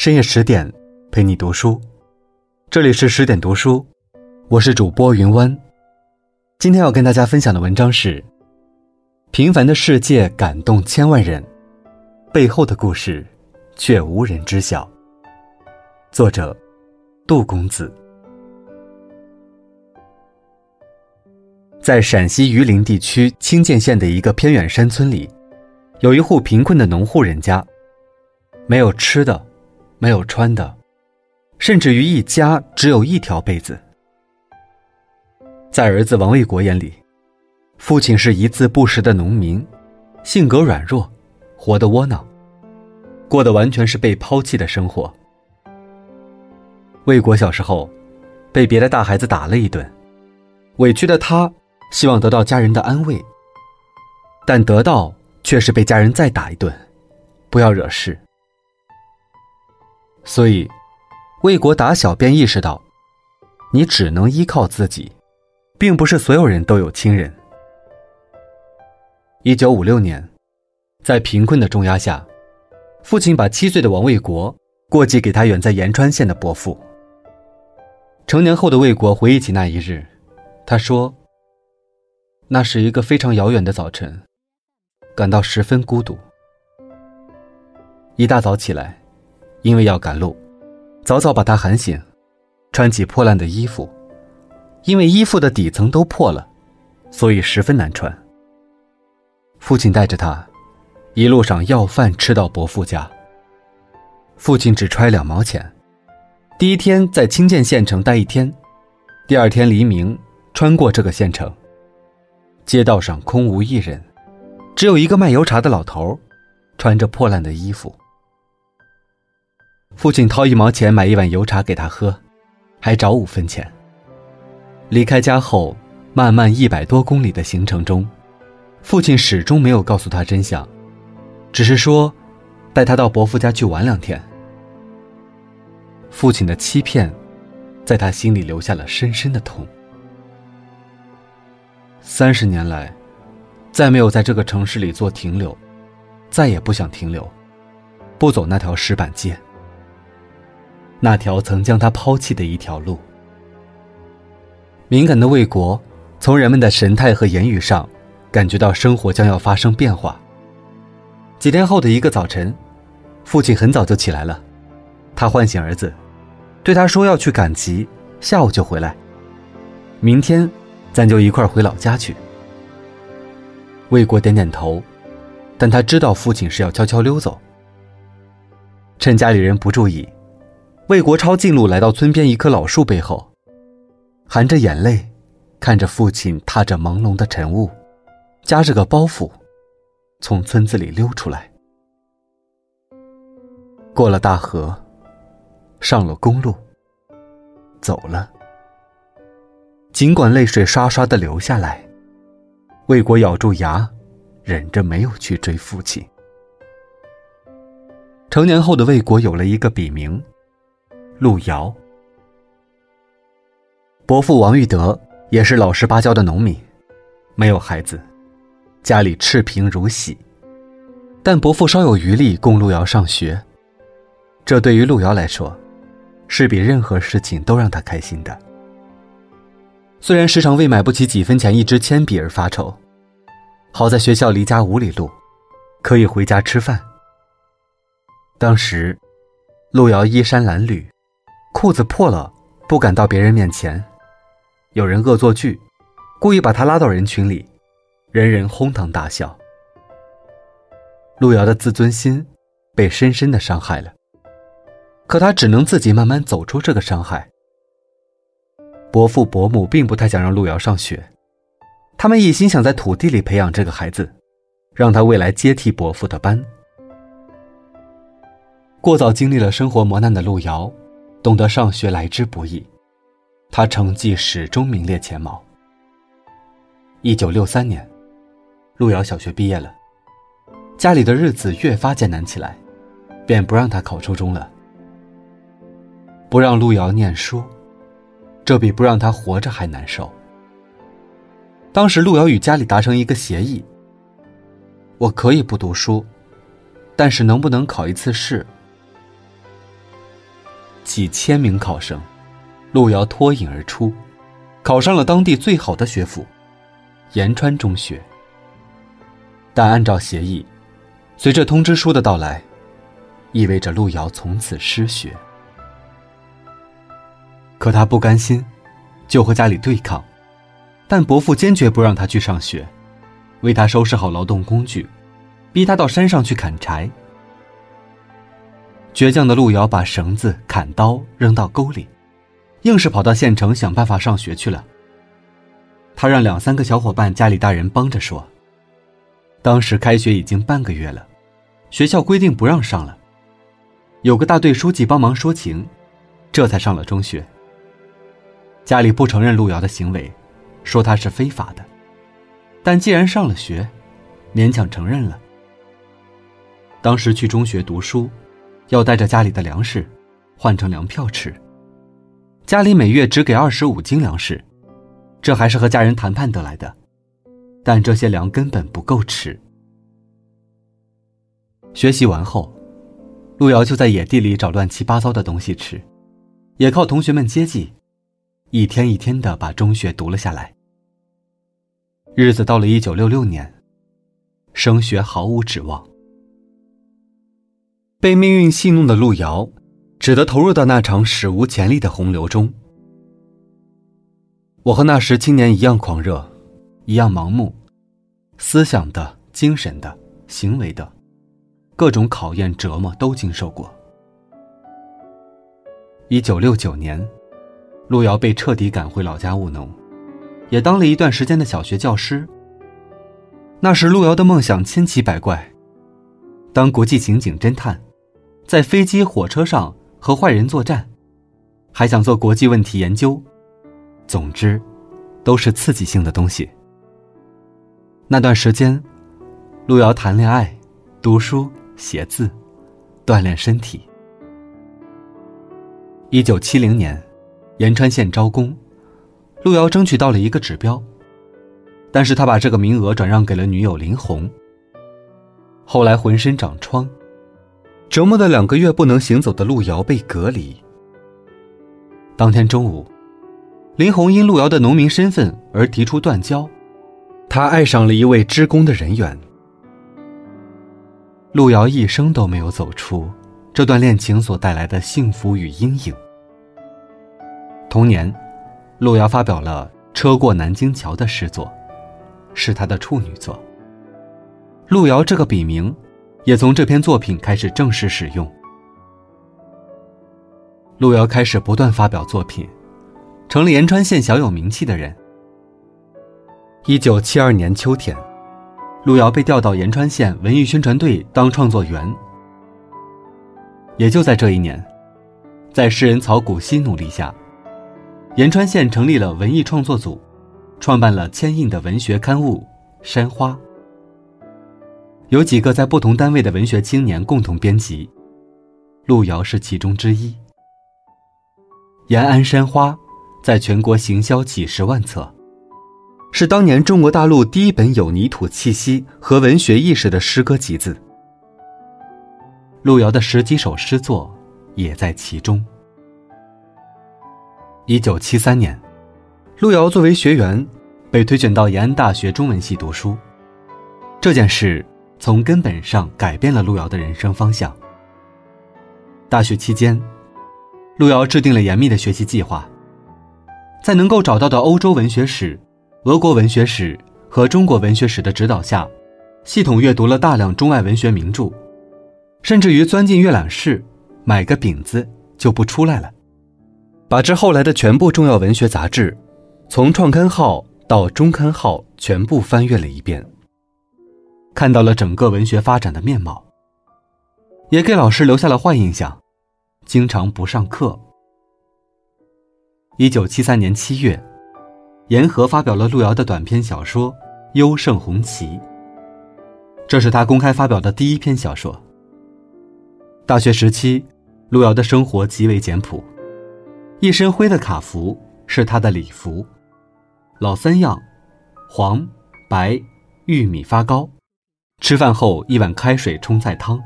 深夜十点，陪你读书。这里是十点读书，我是主播云湾。今天要跟大家分享的文章是《平凡的世界感动千万人，背后的故事却无人知晓》。作者：杜公子。在陕西榆林地区清涧县的一个偏远山村里，有一户贫困的农户人家，没有吃的，没有穿的，甚至于一家只有一条被子。在儿子王卫国眼里，父亲是一字不识的农民，性格软弱，活得窝囊，过的完全是被抛弃的生活。卫国小时候，被别的大孩子打了一顿，委屈的他。希望得到家人的安慰，但得到却是被家人再打一顿，不要惹事。所以，魏国打小便意识到，你只能依靠自己，并不是所有人都有亲人。一九五六年，在贫困的重压下，父亲把七岁的王卫国过继给他远在延川县的伯父。成年后的魏国回忆起那一日，他说。那是一个非常遥远的早晨，感到十分孤独。一大早起来，因为要赶路，早早把他喊醒，穿起破烂的衣服，因为衣服的底层都破了，所以十分难穿。父亲带着他，一路上要饭吃到伯父家。父亲只揣两毛钱，第一天在清涧县城待一天，第二天黎明穿过这个县城。街道上空无一人，只有一个卖油茶的老头，穿着破烂的衣服。父亲掏一毛钱买一碗油茶给他喝，还找五分钱。离开家后，漫漫一百多公里的行程中，父亲始终没有告诉他真相，只是说带他到伯父家去玩两天。父亲的欺骗，在他心里留下了深深的痛。三十年来，再没有在这个城市里做停留，再也不想停留，不走那条石板街，那条曾将他抛弃的一条路。敏感的魏国，从人们的神态和言语上，感觉到生活将要发生变化。几天后的一个早晨，父亲很早就起来了，他唤醒儿子，对他说要去赶集，下午就回来，明天。咱就一块回老家去。魏国点点头，但他知道父亲是要悄悄溜走。趁家里人不注意，魏国抄近路来到村边一棵老树背后，含着眼泪，看着父亲踏着朦胧的晨雾，夹着个包袱，从村子里溜出来，过了大河，上了公路，走了。尽管泪水刷刷的流下来，魏国咬住牙，忍着没有去追父亲。成年后的魏国有了一个笔名，路遥。伯父王玉德也是老实巴交的农民，没有孩子，家里赤贫如洗，但伯父稍有余力供路遥上学，这对于路遥来说，是比任何事情都让他开心的。虽然时常为买不起几分钱一支铅笔而发愁，好在学校离家五里路，可以回家吃饭。当时，路遥衣衫褴褛，裤子破了，不敢到别人面前，有人恶作剧，故意把他拉到人群里，人人哄堂大笑。路遥的自尊心被深深的伤害了，可他只能自己慢慢走出这个伤害。伯父伯母并不太想让路遥上学，他们一心想在土地里培养这个孩子，让他未来接替伯父的班。过早经历了生活磨难的路遥，懂得上学来之不易，他成绩始终名列前茅。一九六三年，路遥小学毕业了，家里的日子越发艰难起来，便不让他考初中了，不让路遥念书。这比不让他活着还难受。当时路遥与家里达成一个协议：我可以不读书，但是能不能考一次试？几千名考生，路遥脱颖而出，考上了当地最好的学府——延川中学。但按照协议，随着通知书的到来，意味着路遥从此失学。可他不甘心，就和家里对抗，但伯父坚决不让他去上学，为他收拾好劳动工具，逼他到山上去砍柴。倔强的路遥把绳子、砍刀扔到沟里，硬是跑到县城想办法上学去了。他让两三个小伙伴家里大人帮着说。当时开学已经半个月了，学校规定不让上了。有个大队书记帮忙说情，这才上了中学。家里不承认路遥的行为，说他是非法的，但既然上了学，勉强承认了。当时去中学读书，要带着家里的粮食，换成粮票吃。家里每月只给二十五斤粮食，这还是和家人谈判得来的。但这些粮根本不够吃。学习完后，路遥就在野地里找乱七八糟的东西吃，也靠同学们接济，一天一天的把中学读了下来。日子到了一九六六年，升学毫无指望，被命运戏弄的路遥，只得投入到那场史无前例的洪流中。我和那时青年一样狂热。一样盲目，思想的、精神的、行为的，各种考验折磨都经受过。一九六九年，路遥被彻底赶回老家务农，也当了一段时间的小学教师。那时，路遥的梦想千奇百怪：当国际刑警侦探，在飞机、火车上和坏人作战，还想做国际问题研究。总之，都是刺激性的东西。那段时间，路遥谈恋爱、读书、写字、锻炼身体。一九七零年，延川县招工，路遥争取到了一个指标，但是他把这个名额转让给了女友林红。后来浑身长疮，折磨的两个月不能行走的路遥被隔离。当天中午，林红因路遥的农民身份而提出断交。他爱上了一位织工的人员，路遥一生都没有走出这段恋情所带来的幸福与阴影。同年，路遥发表了《车过南京桥》的诗作，是他的处女作。路遥这个笔名，也从这篇作品开始正式使用。路遥开始不断发表作品，成了延川县小有名气的人。一九七二年秋天，路遥被调到延川县文艺宣传队当创作员。也就在这一年，在诗人曹谷溪努力下，延川县成立了文艺创作组，创办了千印的文学刊物《山花》，有几个在不同单位的文学青年共同编辑，路遥是其中之一。《延安山花》在全国行销几十万册。是当年中国大陆第一本有泥土气息和文学意识的诗歌集子。路遥的十几首诗作也在其中。一九七三年，路遥作为学员，被推选到延安大学中文系读书。这件事从根本上改变了路遥的人生方向。大学期间，路遥制定了严密的学习计划，在能够找到的欧洲文学史。俄国文学史和中国文学史的指导下，系统阅读了大量中外文学名著，甚至于钻进阅览室，买个饼子就不出来了，把之后来的全部重要文学杂志，从创刊号到中刊号全部翻阅了一遍，看到了整个文学发展的面貌，也给老师留下了坏印象，经常不上课。一九七三年七月。严和发表了路遥的短篇小说《优胜红旗》，这是他公开发表的第一篇小说。大学时期，路遥的生活极为简朴，一身灰的卡服是他的礼服，老三样：黄、白、玉米发糕，吃饭后一碗开水冲菜汤。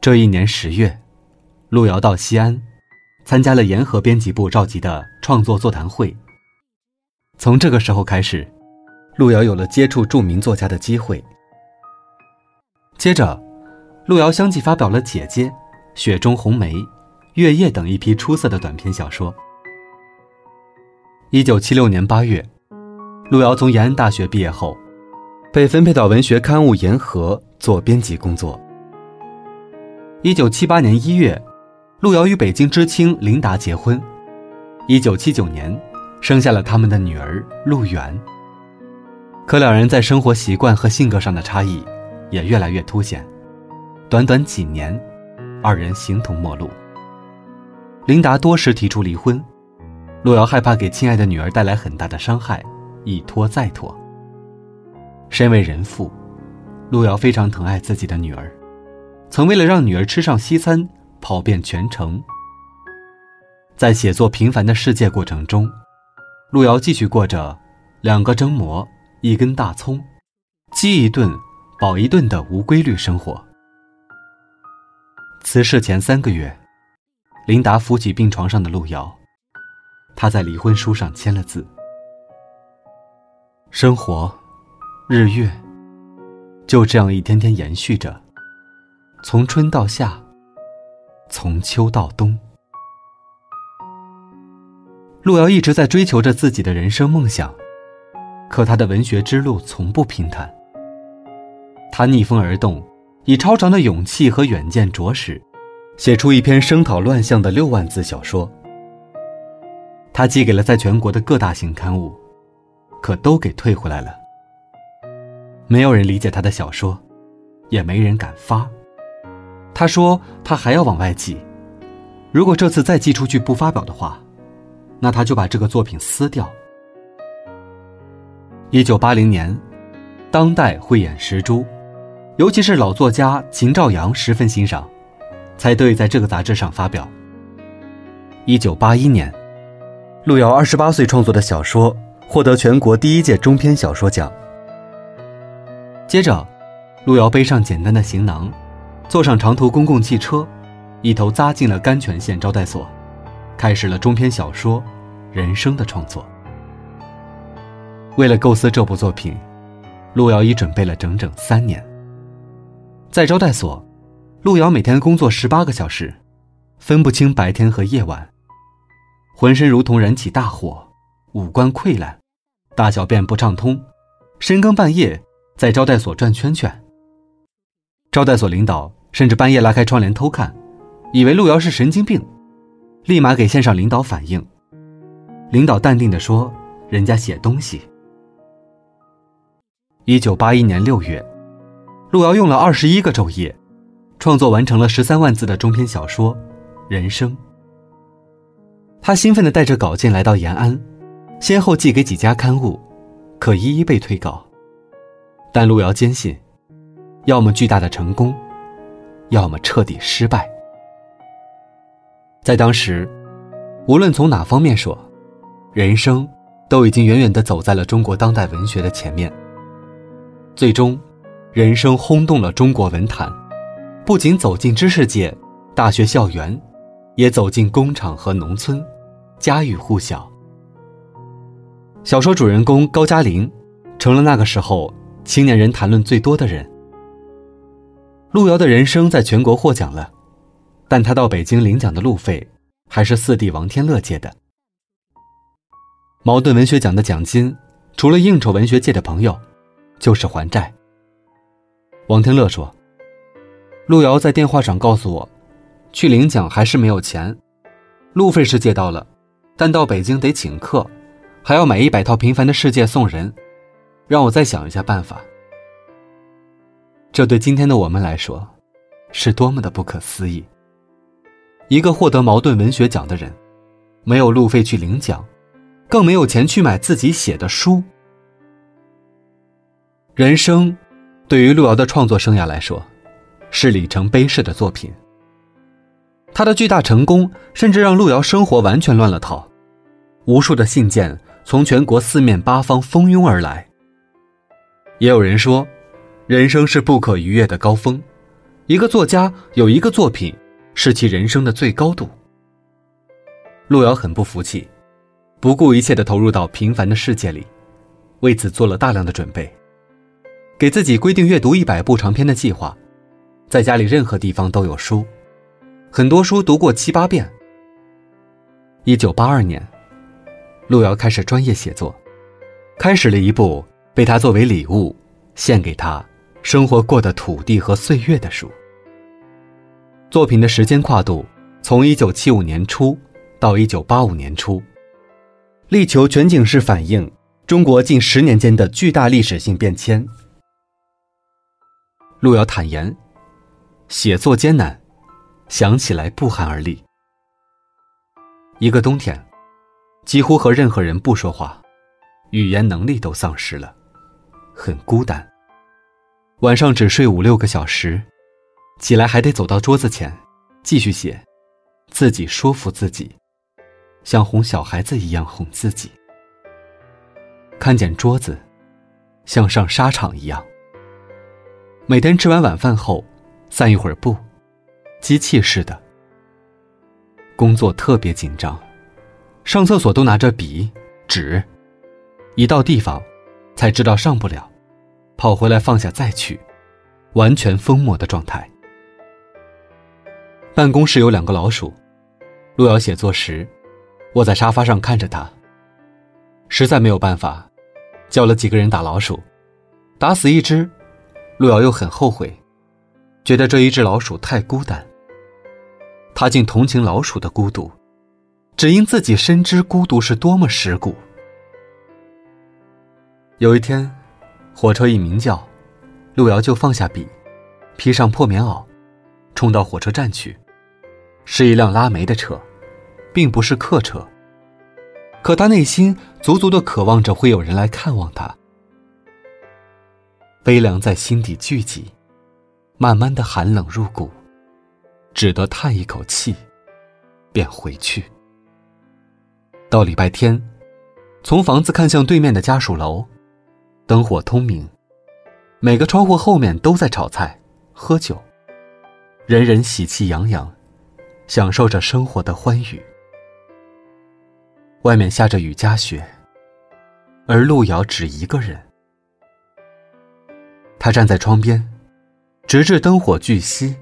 这一年十月，路遥到西安，参加了沿河编辑部召集的创作座谈会。从这个时候开始，路遥有了接触著名作家的机会。接着，路遥相继发表了《姐姐》《雪中红梅》《月夜》等一批出色的短篇小说。一九七六年八月，路遥从延安大学毕业后，被分配到文学刊物《沿河》做编辑工作。一九七八年一月，路遥与北京知青琳达结婚。一九七九年，生下了他们的女儿陆远。可两人在生活习惯和性格上的差异也越来越凸显。短短几年，二人形同陌路。琳达多时提出离婚，路遥害怕给亲爱的女儿带来很大的伤害，一拖再拖。身为人父，路遥非常疼爱自己的女儿。曾为了让女儿吃上西餐，跑遍全城。在写作《平凡的世界》过程中，路遥继续过着两个蒸馍、一根大葱、饥一顿饱一顿的无规律生活。辞世前三个月，琳达扶起病床上的路遥，他在离婚书上签了字。生活，日月，就这样一天天延续着。从春到夏，从秋到冬，路遥一直在追求着自己的人生梦想，可他的文学之路从不平坦。他逆风而动，以超长的勇气和远见着实，写出一篇声讨乱象的六万字小说。他寄给了在全国的各大型刊物，可都给退回来了。没有人理解他的小说，也没人敢发。他说：“他还要往外寄，如果这次再寄出去不发表的话，那他就把这个作品撕掉。”一九八零年，当代慧眼识珠，尤其是老作家秦兆阳十分欣赏，才得以在这个杂志上发表。一九八一年，路遥二十八岁创作的小说获得全国第一届中篇小说奖。接着，路遥背上简单的行囊。坐上长途公共汽车，一头扎进了甘泉县招待所，开始了中篇小说《人生》的创作。为了构思这部作品，路遥已准备了整整三年。在招待所，路遥每天工作十八个小时，分不清白天和夜晚，浑身如同燃起大火，五官溃烂，大小便不畅通，深更半夜在招待所转圈圈。招待所领导甚至半夜拉开窗帘偷看，以为路遥是神经病，立马给线上领导反映。领导淡定地说：“人家写东西。”一九八一年六月，路遥用了二十一个昼夜，创作完成了十三万字的中篇小说《人生》。他兴奋地带着稿件来到延安，先后寄给几家刊物，可一一被退稿。但路遥坚信。要么巨大的成功，要么彻底失败。在当时，无论从哪方面说，人生都已经远远的走在了中国当代文学的前面。最终，人生轰动了中国文坛，不仅走进知识界、大学校园，也走进工厂和农村，家喻户晓。小说主人公高加林，成了那个时候青年人谈论最多的人。路遥的人生在全国获奖了，但他到北京领奖的路费还是四弟王天乐借的。茅盾文学奖的奖金，除了应酬文学界的朋友，就是还债。王天乐说：“路遥在电话上告诉我，去领奖还是没有钱，路费是借到了，但到北京得请客，还要买一百套《平凡的世界》送人，让我再想一下办法。”这对今天的我们来说，是多么的不可思议！一个获得茅盾文学奖的人，没有路费去领奖，更没有钱去买自己写的书。人生，对于路遥的创作生涯来说，是里程碑式的作品。他的巨大成功，甚至让路遥生活完全乱了套，无数的信件从全国四面八方蜂拥而来。也有人说。人生是不可逾越的高峰，一个作家有一个作品，是其人生的最高度。路遥很不服气，不顾一切的投入到平凡的世界里，为此做了大量的准备，给自己规定阅读一百部长篇的计划，在家里任何地方都有书，很多书读过七八遍。一九八二年，路遥开始专业写作，开始了一部被他作为礼物献给他生活过的土地和岁月的书。作品的时间跨度从一九七五年初到一九八五年初，力求全景式反映中国近十年间的巨大历史性变迁。路遥坦言，写作艰难，想起来不寒而栗。一个冬天，几乎和任何人不说话，语言能力都丧失了，很孤单。晚上只睡五六个小时，起来还得走到桌子前，继续写，自己说服自己，像哄小孩子一样哄自己。看见桌子，像上沙场一样。每天吃完晚饭后，散一会儿步，机器似的。工作特别紧张，上厕所都拿着笔、纸，一到地方，才知道上不了，跑回来放下再去，完全疯魔的状态。办公室有两个老鼠，路遥写作时，窝在沙发上看着他。实在没有办法，叫了几个人打老鼠，打死一只，路遥又很后悔，觉得这一只老鼠太孤单。他竟同情老鼠的孤独，只因自己深知孤独是多么蚀骨。有一天，火车一鸣叫，路遥就放下笔，披上破棉袄，冲到火车站去。是一辆拉煤的车，并不是客车。可他内心足足的渴望着会有人来看望他。悲凉在心底聚集，慢慢的寒冷入骨。只得叹一口气，便回去。到礼拜天，从房子看向对面的家属楼，灯火通明，每个窗户后面都在炒菜、喝酒，人人喜气洋洋，享受着生活的欢愉。外面下着雨夹雪，而路遥只一个人。他站在窗边，直至灯火俱熄。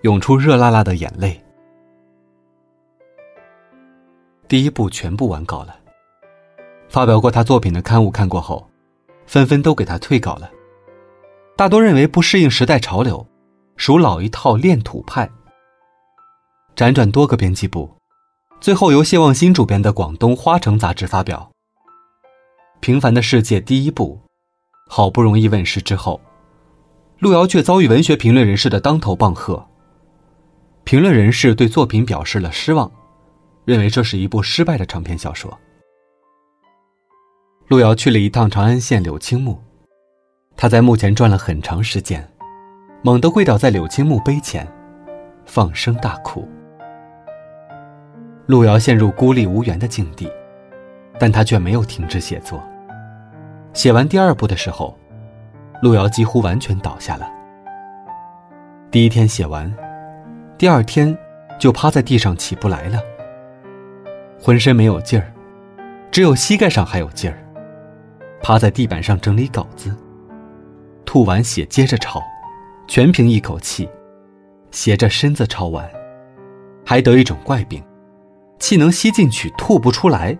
涌出热辣辣的眼泪。第一部全部完稿了，发表过他作品的刊物看过后，纷纷都给他退稿了。大多认为不适应时代潮流，属老一套恋土派。辗转多个编辑部，最后由谢望新主编的《广东花城》杂志发表。《平凡的世界》第一部，好不容易问世之后，路遥却遭遇文学评论人士的当头棒喝。评论人士对作品表示了失望，认为这是一部失败的长篇小说。路遥去了一趟长安县柳青墓，他在墓前转了很长时间，猛地跪倒在柳青墓碑前，放声大哭。路遥陷入孤立无援的境地，但他却没有停止写作。写完第二部的时候，路遥几乎完全倒下了。第一天写完。第二天，就趴在地上起不来了，浑身没有劲儿，只有膝盖上还有劲儿。趴在地板上整理稿子，吐完血接着抄，全凭一口气，斜着身子抄完，还得一种怪病，气能吸进去，吐不出来，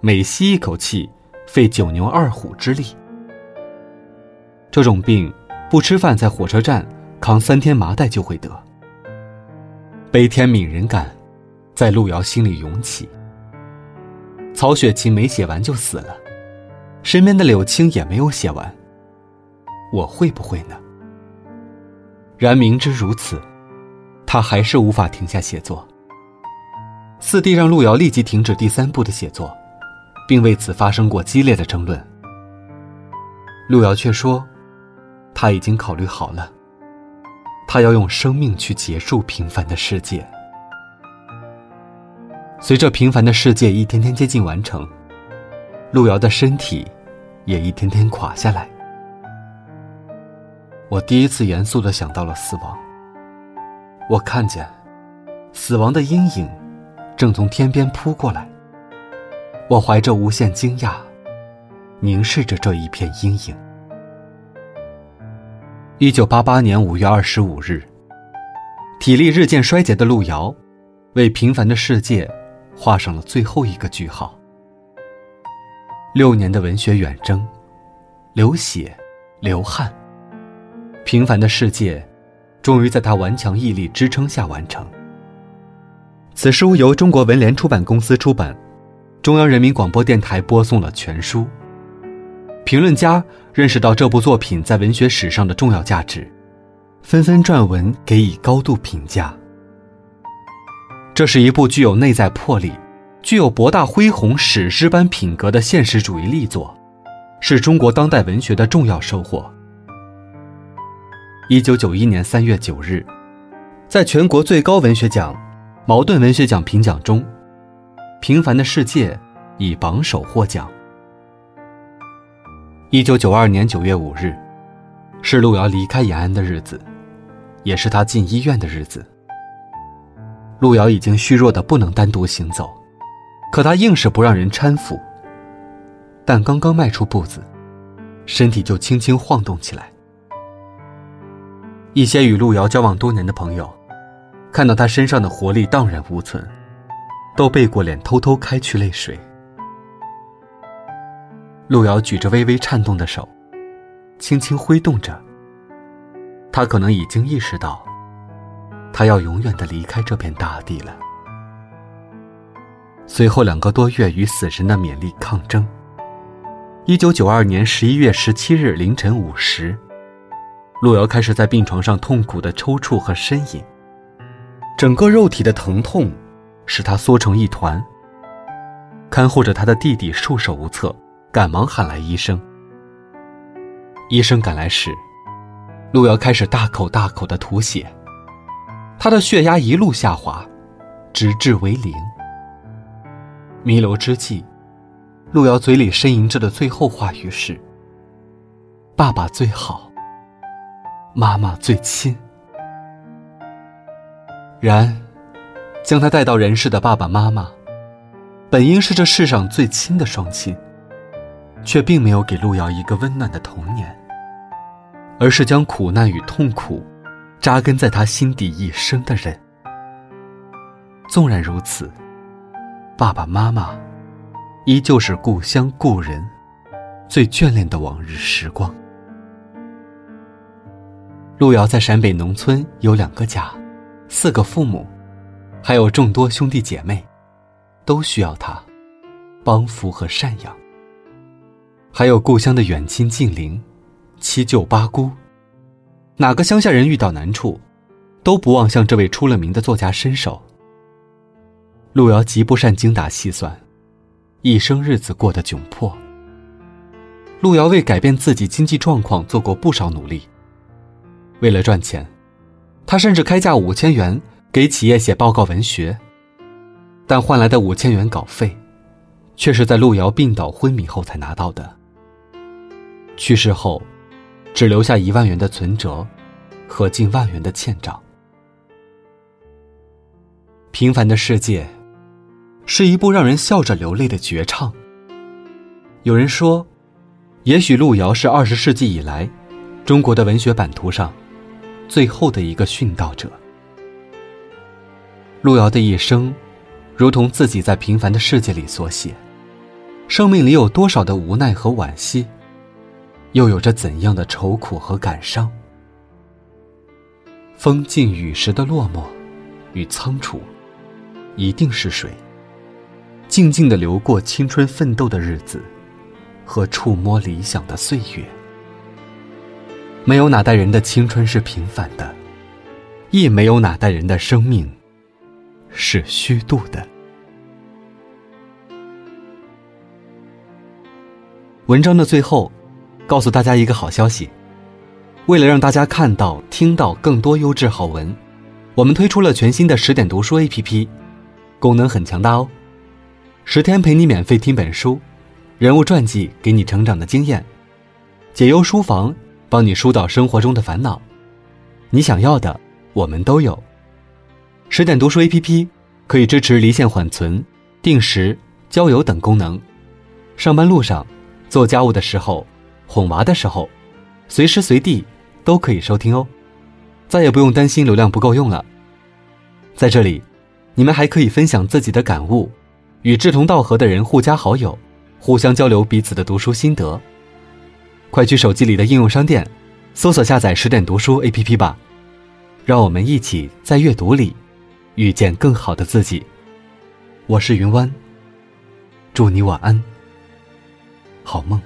每吸一口气，费九牛二虎之力。这种病，不吃饭在火车站扛三天麻袋就会得。悲天悯人感，在路遥心里涌起。曹雪芹没写完就死了，身边的柳青也没有写完。我会不会呢？然明知如此，他还是无法停下写作。四弟让路遥立即停止第三部的写作，并为此发生过激烈的争论。路遥却说，他已经考虑好了。他要用生命去结束平凡的世界。随着平凡的世界一天天接近完成，路遥的身体也一天天垮下来。我第一次严肃的想到了死亡。我看见死亡的阴影正从天边扑过来。我怀着无限惊讶，凝视着这一片阴影。一九八八年五月二十五日，体力日渐衰竭的路遥，为《平凡的世界》画上了最后一个句号。六年的文学远征，流血，流汗，《平凡的世界》终于在他顽强毅力支撑下完成。此书由中国文联出版公司出版。中央人民广播电台播送了全书。评论家认识到这部作品在文学史上的重要价值，纷纷撰文给予高度评价。这是一部具有内在魄力、具有博大恢宏史诗般品格的现实主义力作，是中国当代文学的重要收获。一九九一年三月九日，在全国最高文学奖——茅盾文学奖评奖中。《平凡的世界》以榜首获奖。一九九二年九月五日，是路遥离开延安的日子，也是他进医院的日子。路遥已经虚弱的不能单独行走，可他硬是不让人搀扶。但刚刚迈出步子，身体就轻轻晃动起来。一些与路遥交往多年的朋友，看到他身上的活力荡然无存。都背过脸，偷偷开去泪水。路遥举着微微颤动的手，轻轻挥动着。他可能已经意识到，他要永远的离开这片大地了。随后两个多月与死神的勉力抗争。一九九二年十一月十七日凌晨五时，路遥开始在病床上痛苦的抽搐和呻吟，整个肉体的疼痛。使他缩成一团。看护着他的弟弟束手无策，赶忙喊来医生。医生赶来时，路遥开始大口大口的吐血，他的血压一路下滑，直至为零。弥留之际，路遥嘴里呻吟着的最后话语是：“爸爸最好，妈妈最亲。”然。将他带到人世的爸爸妈妈，本应是这世上最亲的双亲，却并没有给路遥一个温暖的童年，而是将苦难与痛苦扎根在他心底一生的人。纵然如此，爸爸妈妈依旧是故乡故人最眷恋的往日时光。路遥在陕北农村有两个家，四个父母。还有众多兄弟姐妹，都需要他帮扶和赡养。还有故乡的远亲近邻、七舅八姑，哪个乡下人遇到难处，都不忘向这位出了名的作家伸手。路遥极不善精打细算，一生日子过得窘迫。路遥为改变自己经济状况做过不少努力。为了赚钱，他甚至开价五千元。给企业写报告文学，但换来的五千元稿费，却是在路遥病倒昏迷后才拿到的。去世后，只留下一万元的存折，和近万元的欠账。平凡的世界，是一部让人笑着流泪的绝唱。有人说，也许路遥是二十世纪以来，中国的文学版图上，最后的一个殉道者。路遥的一生，如同自己在平凡的世界里所写，生命里有多少的无奈和惋惜，又有着怎样的愁苦和感伤？风静雨时的落寞与仓促，一定是水，静静的流过青春奋斗的日子，和触摸理想的岁月。没有哪代人的青春是平凡的，亦没有哪代人的生命。是虚度的。文章的最后，告诉大家一个好消息：为了让大家看到、听到更多优质好文，我们推出了全新的十点读书 APP，功能很强大哦。十天陪你免费听本书，人物传记给你成长的经验，解忧书房帮你疏导生活中的烦恼，你想要的我们都有。十点读书 APP 可以支持离线缓存、定时、交友等功能。上班路上、做家务的时候、哄娃的时候，随时随地都可以收听哦。再也不用担心流量不够用了。在这里，你们还可以分享自己的感悟，与志同道合的人互加好友，互相交流彼此的读书心得。快去手机里的应用商店，搜索下载十点读书 APP 吧。让我们一起在阅读里遇见更好的自己。我是云湾，祝你晚安，好梦。